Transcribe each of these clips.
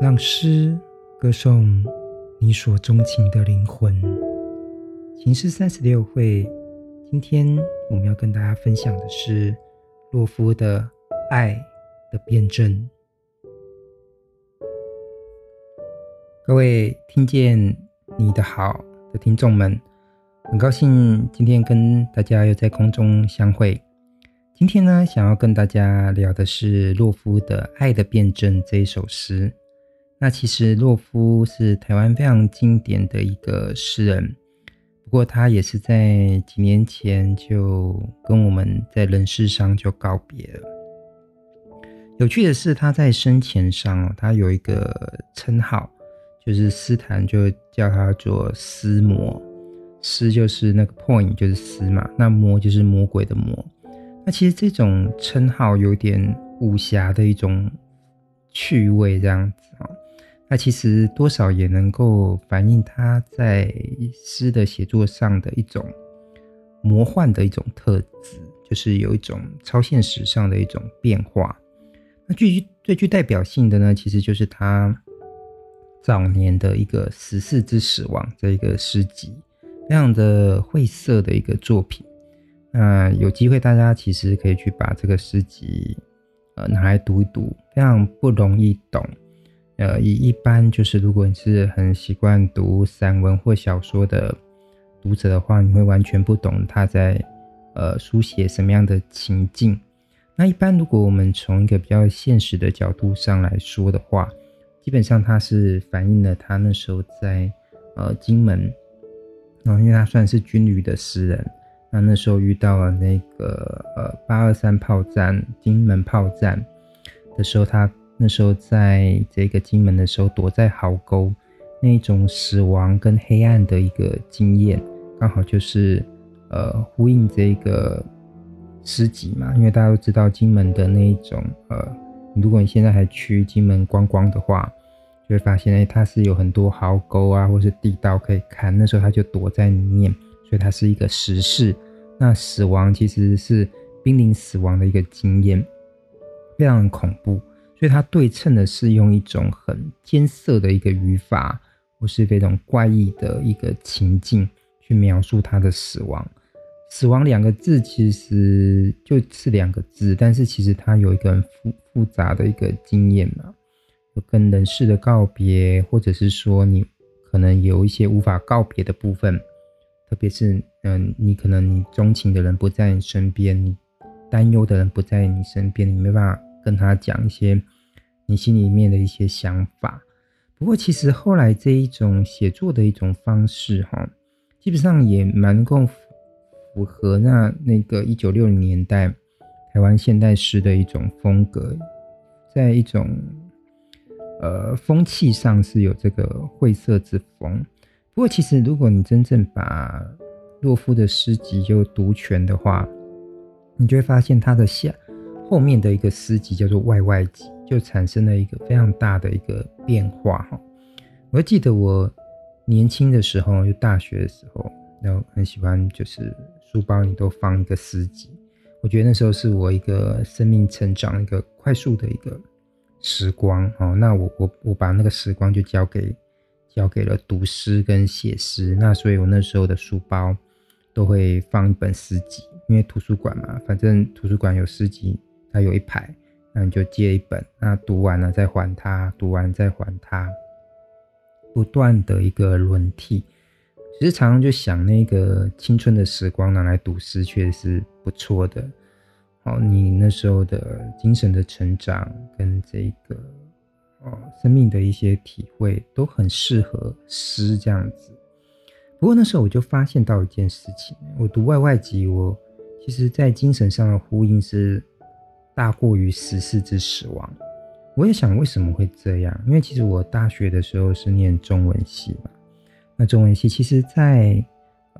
让诗歌颂你所钟情的灵魂。情诗三十六会，今天我们要跟大家分享的是洛夫的《爱的辩证》。各位听见你的好的听众们，很高兴今天跟大家又在空中相会。今天呢，想要跟大家聊的是洛夫的《爱的辩证》这一首诗。那其实洛夫是台湾非常经典的一个诗人，不过他也是在几年前就跟我们在人世上就告别了。有趣的是，他在生前上，他有一个称号，就是斯坦就叫他做“诗魔”，“诗”就是那个 point，就是诗嘛，那“魔”就是魔鬼的“魔”。那其实这种称号有点武侠的一种趣味，这样子啊。那其实多少也能够反映他在诗的写作上的一种魔幻的一种特质，就是有一种超现实上的一种变化。那最最具代表性的呢，其实就是他早年的一个《十四之死亡》这一个诗集，非常的晦涩的一个作品。那有机会大家其实可以去把这个诗集呃拿来读一读，非常不容易懂。呃，以一般就是，如果你是很习惯读散文或小说的读者的话，你会完全不懂他在呃书写什么样的情境。那一般如果我们从一个比较现实的角度上来说的话，基本上他是反映了他那时候在呃金门，然后因为他算是军旅的诗人，那那时候遇到了那个呃八二三炮战、金门炮战的时候，他。那时候在这个金门的时候，躲在壕沟，那种死亡跟黑暗的一个经验，刚好就是呃呼应这个诗集嘛。因为大家都知道金门的那一种呃，如果你现在还去金门观光的话，就会发现哎，它是有很多壕沟啊，或是地道可以看。那时候他就躲在里面，所以它是一个实事。那死亡其实是濒临死亡的一个经验，非常恐怖。所以它对称的是用一种很艰涩的一个语法，或是非常怪异的一个情境去描述他的死亡。死亡两个字其实就是两个字，但是其实它有一个很复复杂的一个经验嘛，跟人世的告别，或者是说你可能有一些无法告别的部分，特别是嗯，你可能你钟情的人不在你身边，你担忧的人不在你身边，你没办法。跟他讲一些你心里面的一些想法。不过，其实后来这一种写作的一种方式，哈，基本上也蛮够符合那那个一九六零年代台湾现代诗的一种风格，在一种呃风气上是有这个晦涩之风。不过，其实如果你真正把洛夫的诗集就读全的话，你就会发现他的下。后面的一个诗集叫做《外外集》，就产生了一个非常大的一个变化哈。我记得我年轻的时候，就大学的时候，然后很喜欢，就是书包里都放一个诗集。我觉得那时候是我一个生命成长一个快速的一个时光哦。那我我我把那个时光就交给交给了读诗跟写诗。那所以我那时候的书包都会放一本诗集，因为图书馆嘛，反正图书馆有诗集。它有一排，那你就借一本，那读完了再还它，读完再还它，不断的一个轮替。其实常常就想，那个青春的时光拿来读诗，确实是不错的。哦，你那时候的精神的成长跟这个哦生命的一些体会，都很适合诗这样子。不过那时候我就发现到一件事情，我读外外集，我其实在精神上的呼应是。大过于十四之死亡，我也想为什么会这样？因为其实我大学的时候是念中文系嘛，那中文系其实在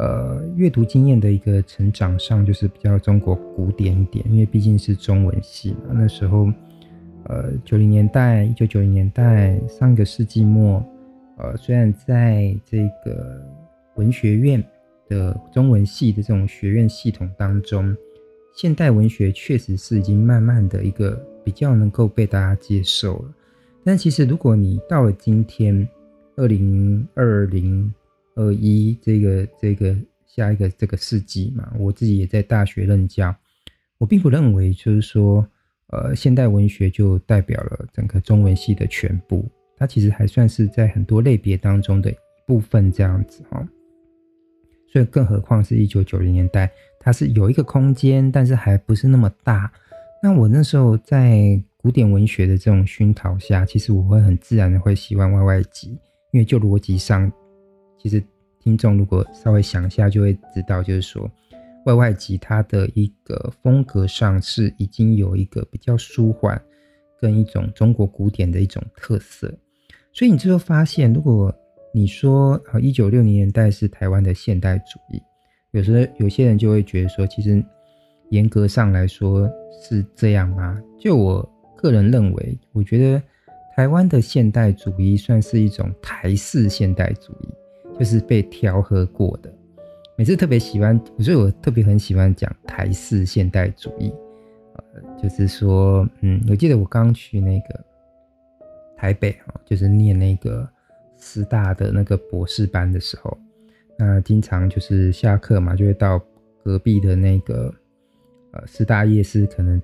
呃阅读经验的一个成长上，就是比较中国古典一点，因为毕竟是中文系嘛。那时候呃九零年代，一九九零年代上个世纪末，呃虽然在这个文学院的中文系的这种学院系统当中。现代文学确实是已经慢慢的一个比较能够被大家接受了，但其实如果你到了今天，二零二零二一这个这个下一个这个世纪嘛，我自己也在大学任教，我并不认为就是说，呃，现代文学就代表了整个中文系的全部，它其实还算是在很多类别当中的一部分这样子哈。所以，更何况是一九九零年代，它是有一个空间，但是还不是那么大。那我那时候在古典文学的这种熏陶下，其实我会很自然的会喜欢 YY 集，因为就逻辑上，其实听众如果稍微想一下就会知道，就是说 YY 集它的一个风格上是已经有一个比较舒缓跟一种中国古典的一种特色，所以你就会发现，如果你说啊，一九六零年代是台湾的现代主义，有时候有些人就会觉得说，其实严格上来说是这样吗？就我个人认为，我觉得台湾的现代主义算是一种台式现代主义，就是被调和过的。每次特别喜欢，所以我特别很喜欢讲台式现代主义，呃，就是说，嗯，我记得我刚去那个台北啊，就是念那个。师大的那个博士班的时候，那经常就是下课嘛，就会到隔壁的那个呃师大夜市，可能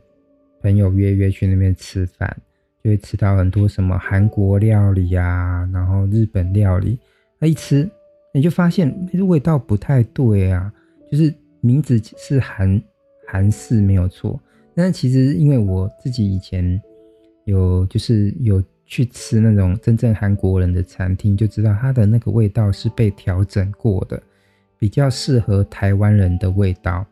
朋友约约去那边吃饭，就会吃到很多什么韩国料理啊，然后日本料理。那一吃，你就发现味道不太对啊，就是名字是韩韩式没有错，但是其实因为我自己以前有就是有。去吃那种真正韩国人的餐厅，就知道它的那个味道是被调整过的，比较适合台湾人的味道。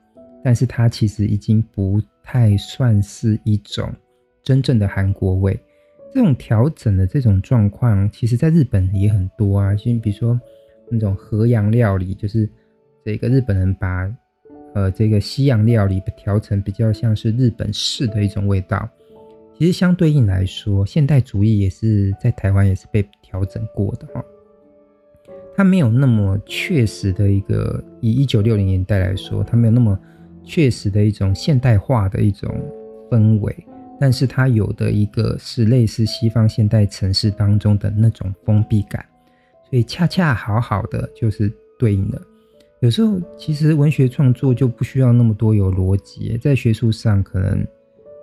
但是它其实已经不太算是一种真正的韩国味。这种调整的这种状况，其实在日本也很多啊。就比如说那种和洋料理，就是这个日本人把呃这个西洋料理调成比较像是日本式的一种味道。其实相对应来说，现代主义也是在台湾也是被调整过的哈。它没有那么确实的一个，以一九六零年代来说，它没有那么确实的一种现代化的一种氛围，但是它有的一个是类似西方现代城市当中的那种封闭感，所以恰恰好好的就是对应的。有时候其实文学创作就不需要那么多有逻辑，在学术上可能。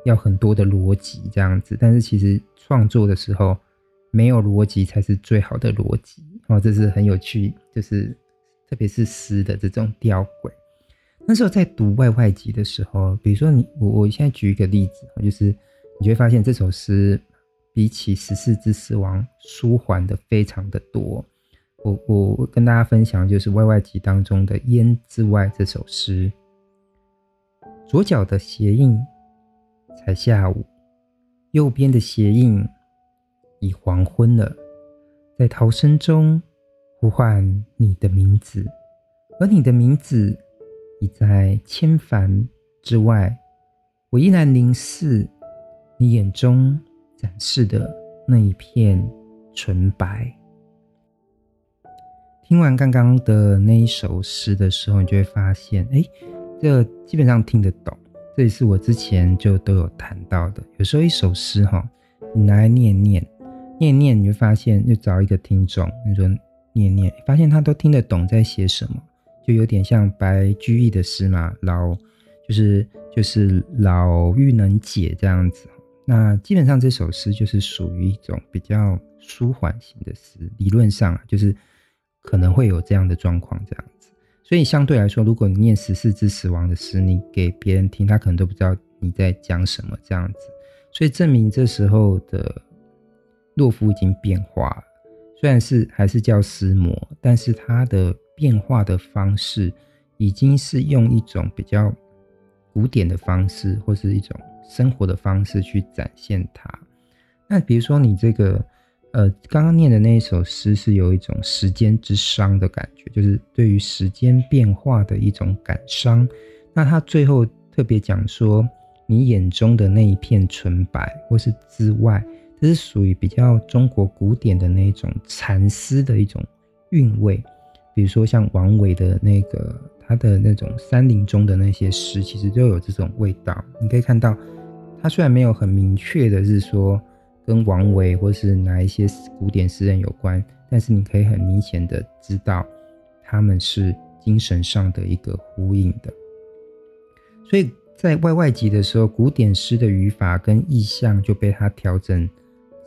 要很多的逻辑这样子，但是其实创作的时候没有逻辑才是最好的逻辑哦，这是很有趣，就是特别是诗的这种吊诡。那时候在读外外集的时候，比如说你我我现在举一个例子，就是你就会发现这首诗比起《十四之死亡》舒缓的非常的多。我我跟大家分享就是外外集当中的《烟之外》这首诗，左脚的鞋印。才下午，右边的鞋印已黄昏了，在逃生中呼唤你的名字，而你的名字已在千帆之外。我依然凝视你眼中展示的那一片纯白。听完刚刚的那一首诗的时候，你就会发现，哎，这基本上听得懂。这也是我之前就都有谈到的。有时候一首诗哈，你拿来念念，念念，你就发现，就找一个听众，你说念念，发现他都听得懂在写什么，就有点像白居易的诗嘛，老就是就是老妪能解这样子。那基本上这首诗就是属于一种比较舒缓型的诗，理论上就是可能会有这样的状况这样。所以相对来说，如果你念《十四之死亡》的诗，你给别人听，他可能都不知道你在讲什么这样子。所以证明这时候的洛夫已经变化了，虽然是还是叫诗魔，但是他的变化的方式已经是用一种比较古典的方式，或是一种生活的方式去展现它。那比如说你这个。呃，刚刚念的那一首诗是有一种时间之伤的感觉，就是对于时间变化的一种感伤。那他最后特别讲说，你眼中的那一片纯白，或是之外，这是属于比较中国古典的那种禅思的一种韵味。比如说像王维的那个他的那种山林中的那些诗，其实都有这种味道。你可以看到，他虽然没有很明确的是说。跟王维或是哪一些古典诗人有关，但是你可以很明显的知道他们是精神上的一个呼应的。所以在外外集的时候，古典诗的语法跟意象就被他调整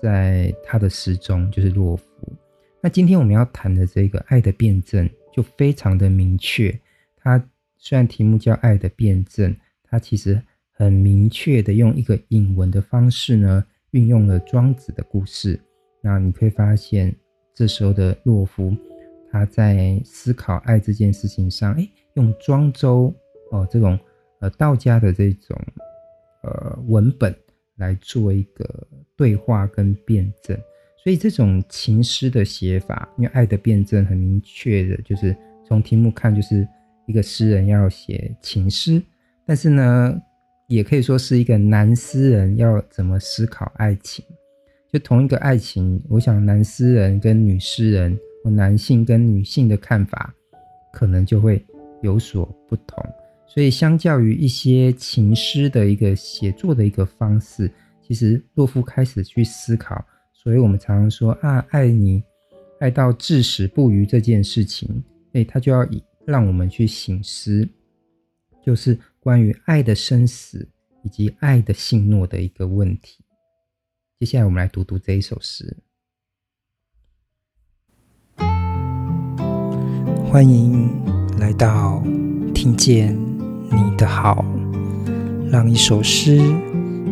在他的诗中，就是洛夫。那今天我们要谈的这个《爱的辩证》就非常的明确，它虽然题目叫《爱的辩证》，它其实很明确的用一个引文的方式呢，运用了庄子的故事。那你会发现，这时候的洛夫他在思考爱这件事情上，诶，用庄周哦这种。呃，道家的这种呃文本来做一个对话跟辩证，所以这种情诗的写法，因为爱的辩证很明确的，就是从题目看，就是一个诗人要写情诗，但是呢，也可以说是一个男诗人要怎么思考爱情。就同一个爱情，我想男诗人跟女诗人，或男性跟女性的看法，可能就会有所不同。所以，相较于一些情诗的一个写作的一个方式，其实洛夫开始去思考。所以我们常常说啊，爱你，爱到至死不渝这件事情，诶，他就要以让我们去醒思，就是关于爱的生死以及爱的信诺的一个问题。接下来，我们来读读这一首诗。欢迎来到听见。你的好，让一首诗、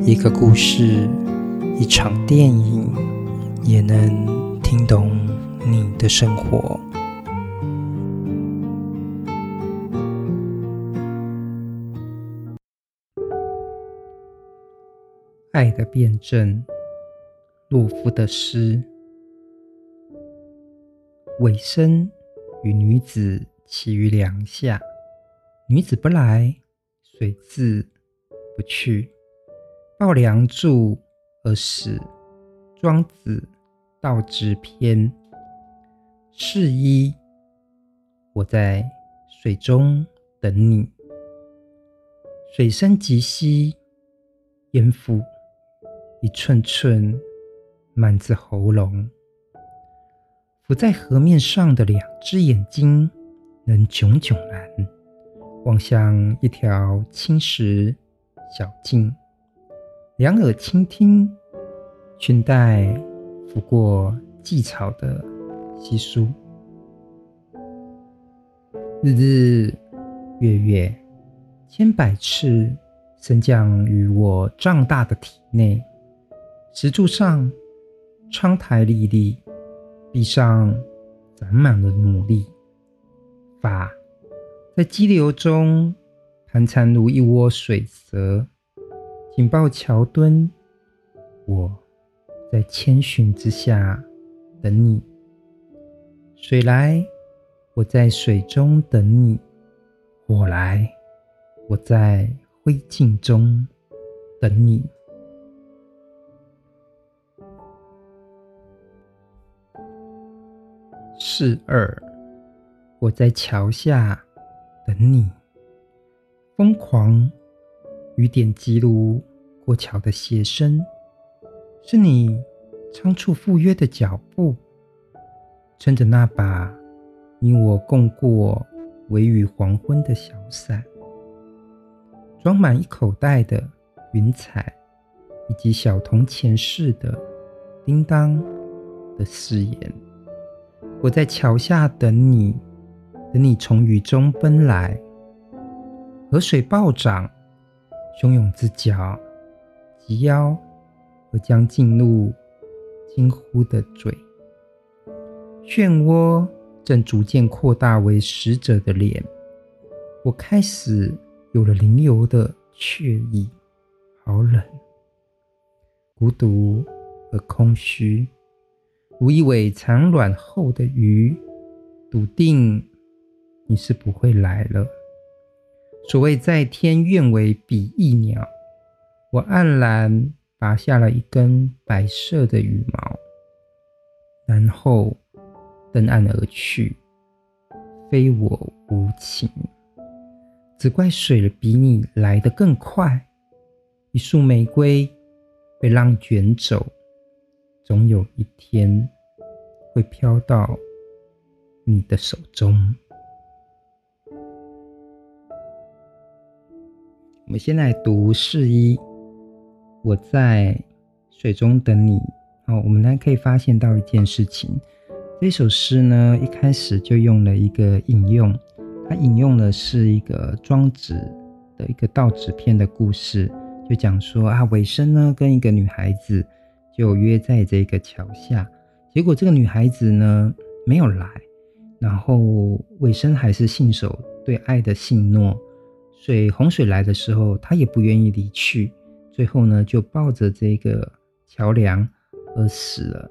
一个故事、一场电影，也能听懂你的生活。爱的辩证，洛夫的诗。尾生与女子期于梁下。女子不来，水自不去。抱梁柱而死。庄子道之篇。是一，我在水中等你。水深及膝，淹腹一寸寸，漫自喉咙。浮在河面上的两只眼睛，能炯炯然。望向一条青石小径，两耳倾听，裙带拂过蓟草的稀疏。日日月月，千百次升降于我胀大的体内。石柱上，窗台历历，壁上长满了牡蛎。法。在激流中盘缠如一窝水蛇，紧抱桥墩。我在千寻之下等你，水来，我在水中等你；火来，我在灰烬中等你。是二，我在桥下。等你，疯狂雨点击入过桥的鞋声，是你仓促赴约的脚步，撑着那把你我共过微雨黄昏的小伞，装满一口袋的云彩，以及小铜钱似的叮当的誓言。我在桥下等你。等你从雨中奔来，河水暴涨，汹涌之脚及腰，我将进入惊呼的嘴。漩涡正逐渐扩大为死者的脸，我开始有了灵游的雀意，好冷，孤独而空虚，如一尾产卵后的鱼，笃定。你是不会来了。所谓在天愿为比翼鸟，我黯然拔下了一根白色的羽毛，然后登岸而去，非我无情。只怪水比你来得更快。一束玫瑰被浪卷走，总有一天会飘到你的手中。我们先来读释一，我在水中等你。好，我们来可以发现到一件事情，这首诗呢，一开始就用了一个引用，它引用的是一个庄子的一个道子篇的故事，就讲说啊，尾生呢跟一个女孩子就约在这个桥下，结果这个女孩子呢没有来，然后尾生还是信守对爱的信诺。水洪水来的时候，他也不愿意离去，最后呢，就抱着这个桥梁而死了。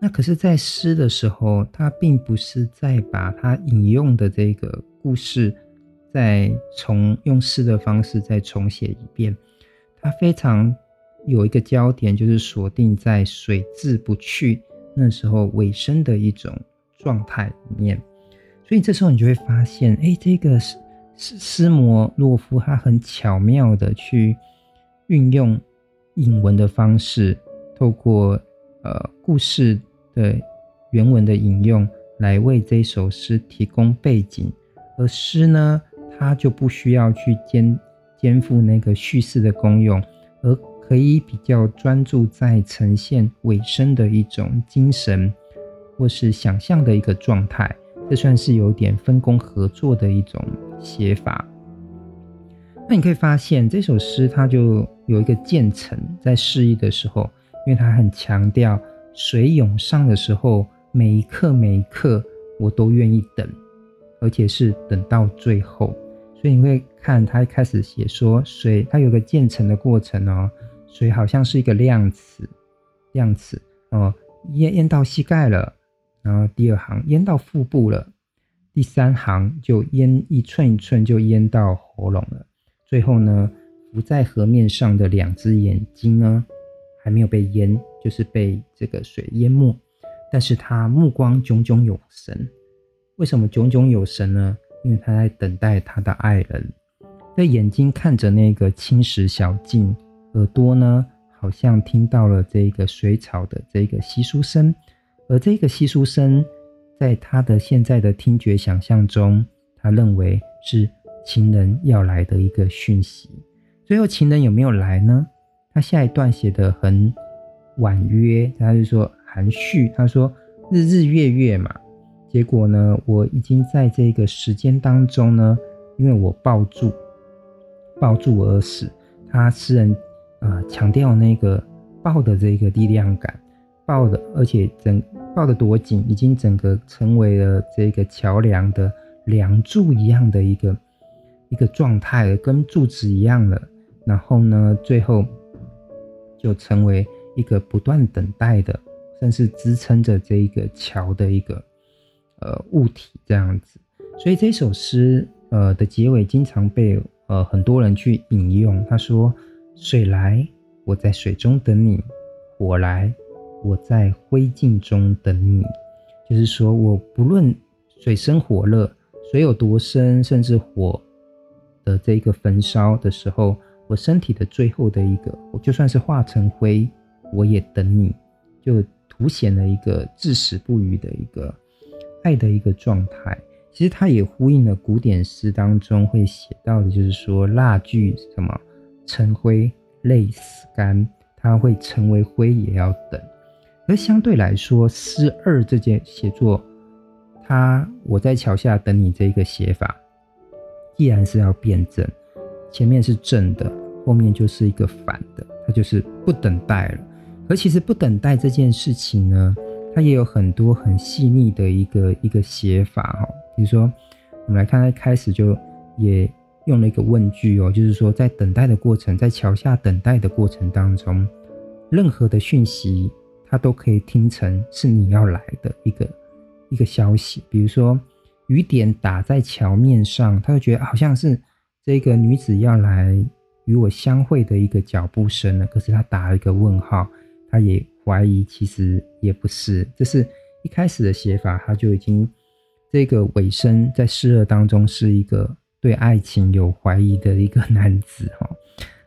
那可是，在诗的时候，他并不是在把他引用的这个故事再重用诗的方式再重写一遍，他非常有一个焦点，就是锁定在水至不去那时候尾声的一种状态里面。所以这时候你就会发现，哎，这个是。斯斯摩洛夫他很巧妙的去运用引文的方式，透过呃故事的原文的引用，来为这首诗提供背景，而诗呢，它就不需要去肩肩负那个叙事的功用，而可以比较专注在呈现尾声的一种精神或是想象的一个状态。这算是有点分工合作的一种写法。那你可以发现这首诗它就有一个渐层，在释一的时候，因为它很强调水涌上的时候，每一刻每一刻我都愿意等，而且是等到最后。所以你会看它一开始写说水，它有个渐层的过程哦，水好像是一个量词，量词哦，淹淹到膝盖了。然后第二行淹到腹部了，第三行就淹一寸一寸就淹到喉咙了。最后呢，浮在河面上的两只眼睛呢，还没有被淹，就是被这个水淹没。但是他目光炯炯有神，为什么炯炯有神呢？因为他在等待他的爱人。这眼睛看着那个青石小径，耳朵呢，好像听到了这个水草的这个窸窣声。而这个窸窣声，在他的现在的听觉想象中，他认为是情人要来的一个讯息。最后，情人有没有来呢？他下一段写得很婉约，他就说含蓄，他说日日月月嘛。结果呢，我已经在这个时间当中呢，因为我抱住抱住而死。他诗人啊，强调那个抱的这个力量感。抱的，而且整抱得多紧，已经整个成为了这个桥梁的梁柱一样的一个一个状态了，跟柱子一样了。然后呢，最后就成为一个不断等待的，甚至支撑着这一个桥的一个呃物体这样子。所以这首诗呃的结尾经常被呃很多人去引用。他说：“水来，我在水中等你；火来。”我在灰烬中等你，就是说，我不论水深火热，水有多深，甚至火的这个焚烧的时候，我身体的最后的一个，我就算是化成灰，我也等你，就凸显了一个至死不渝的一个爱的一个状态。其实它也呼应了古典诗当中会写到的，就是说蜡炬什么成灰泪始干，它会成为灰也要等。而相对来说，诗二这件写作，它我在桥下等你这个写法，既然是要辩证，前面是正的，后面就是一个反的，它就是不等待了。而其实不等待这件事情呢，它也有很多很细腻的一个一个写法哈。比如说，我们来看，它开始就也用了一个问句哦，就是说在等待的过程，在桥下等待的过程当中，任何的讯息。他都可以听成是你要来的一个一个消息，比如说雨点打在桥面上，他就觉得好像是这个女子要来与我相会的一个脚步声了。可是他打了一个问号，他也怀疑其实也不是。这是一开始的写法，他就已经这个尾声在诗二当中是一个对爱情有怀疑的一个男子哈，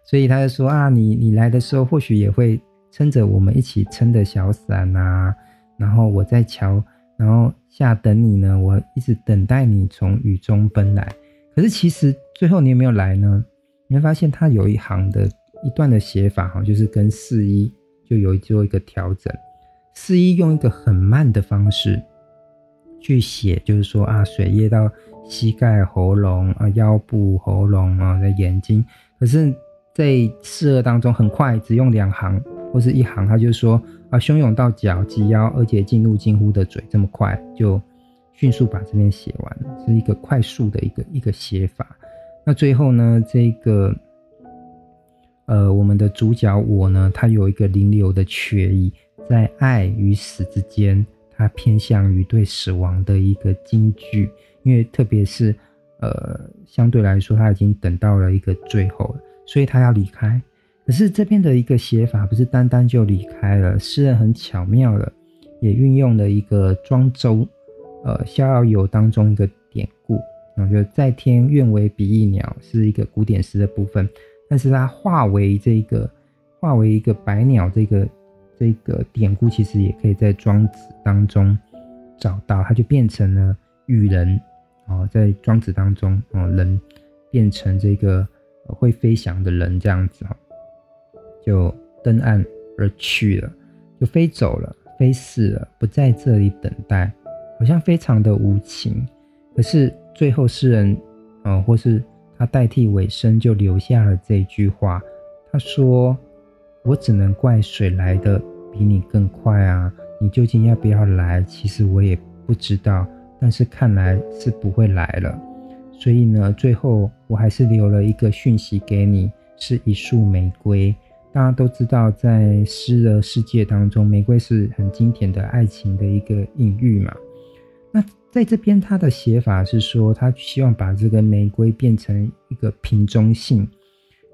所以他就说啊，你你来的时候或许也会。撑着我们一起撑的小伞啊，然后我在桥然后下等你呢，我一直等待你从雨中奔来。可是其实最后你有没有来呢？你会发现他有一行的一段的写法哈，就是跟四一就有做一个调整。四一用一个很慢的方式去写，就是说啊，水液到膝盖、喉咙啊、腰部、喉咙啊的眼睛。可是，在四二当中，很快只用两行或是一行，他就说啊，汹涌到脚、及腰，而且进入近乎的嘴，这么快就迅速把这边写完了，是一个快速的一个一个写法。那最后呢，这个呃，我们的主角我呢，他有一个临流的缺意。在爱与死之间，他偏向于对死亡的一个惊惧，因为特别是，呃，相对来说他已经等到了一个最后了，所以他要离开。可是这边的一个写法不是单单就离开了，诗人很巧妙的也运用了一个庄周，呃，《逍遥游》当中一个典故，我觉得在天愿为比翼鸟是一个古典诗的部分，但是它化为这个化为一个白鸟这个。这个典故其实也可以在《庄子》当中找到，它就变成了羽人哦，在《庄子》当中，哦，人变成这个会飞翔的人这样子哈，就登岸而去了，就飞走了，飞逝了，不在这里等待，好像非常的无情。可是最后诗人，呃，或是他代替尾声，就留下了这句话，他说。我只能怪水来的比你更快啊！你究竟要不要来？其实我也不知道，但是看来是不会来了。所以呢，最后我还是留了一个讯息给你，是一束玫瑰。大家都知道，在诗的世界当中，玫瑰是很经典的爱情的一个隐喻嘛。那在这边，他的写法是说，他希望把这个玫瑰变成一个瓶中信，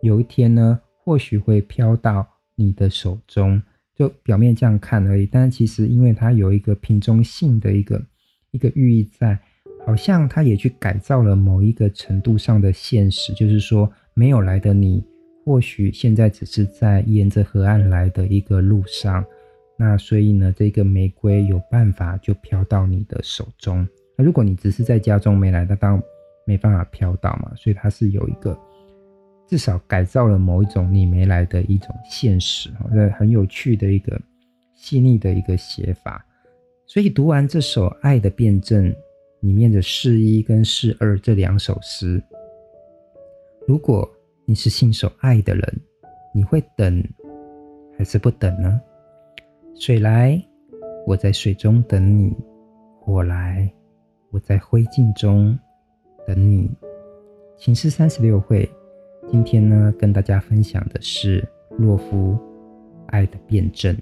有一天呢，或许会飘到。你的手中，就表面这样看而已，但是其实因为它有一个瓶中信的一个一个寓意在，好像它也去改造了某一个程度上的现实，就是说没有来的你，或许现在只是在沿着河岸来的一个路上，那所以呢，这个玫瑰有办法就飘到你的手中。那如果你只是在家中没来，那当没办法飘到嘛，所以它是有一个。至少改造了某一种你没来的一种现实，这很有趣的一个细腻的一个写法。所以读完这首《爱的辩证》里面的四一跟四二这两首诗，如果你是信守爱的人，你会等还是不等呢？水来，我在水中等你；火来，我在灰烬中等你。情诗三十六会。今天呢，跟大家分享的是洛夫《爱的辩证》。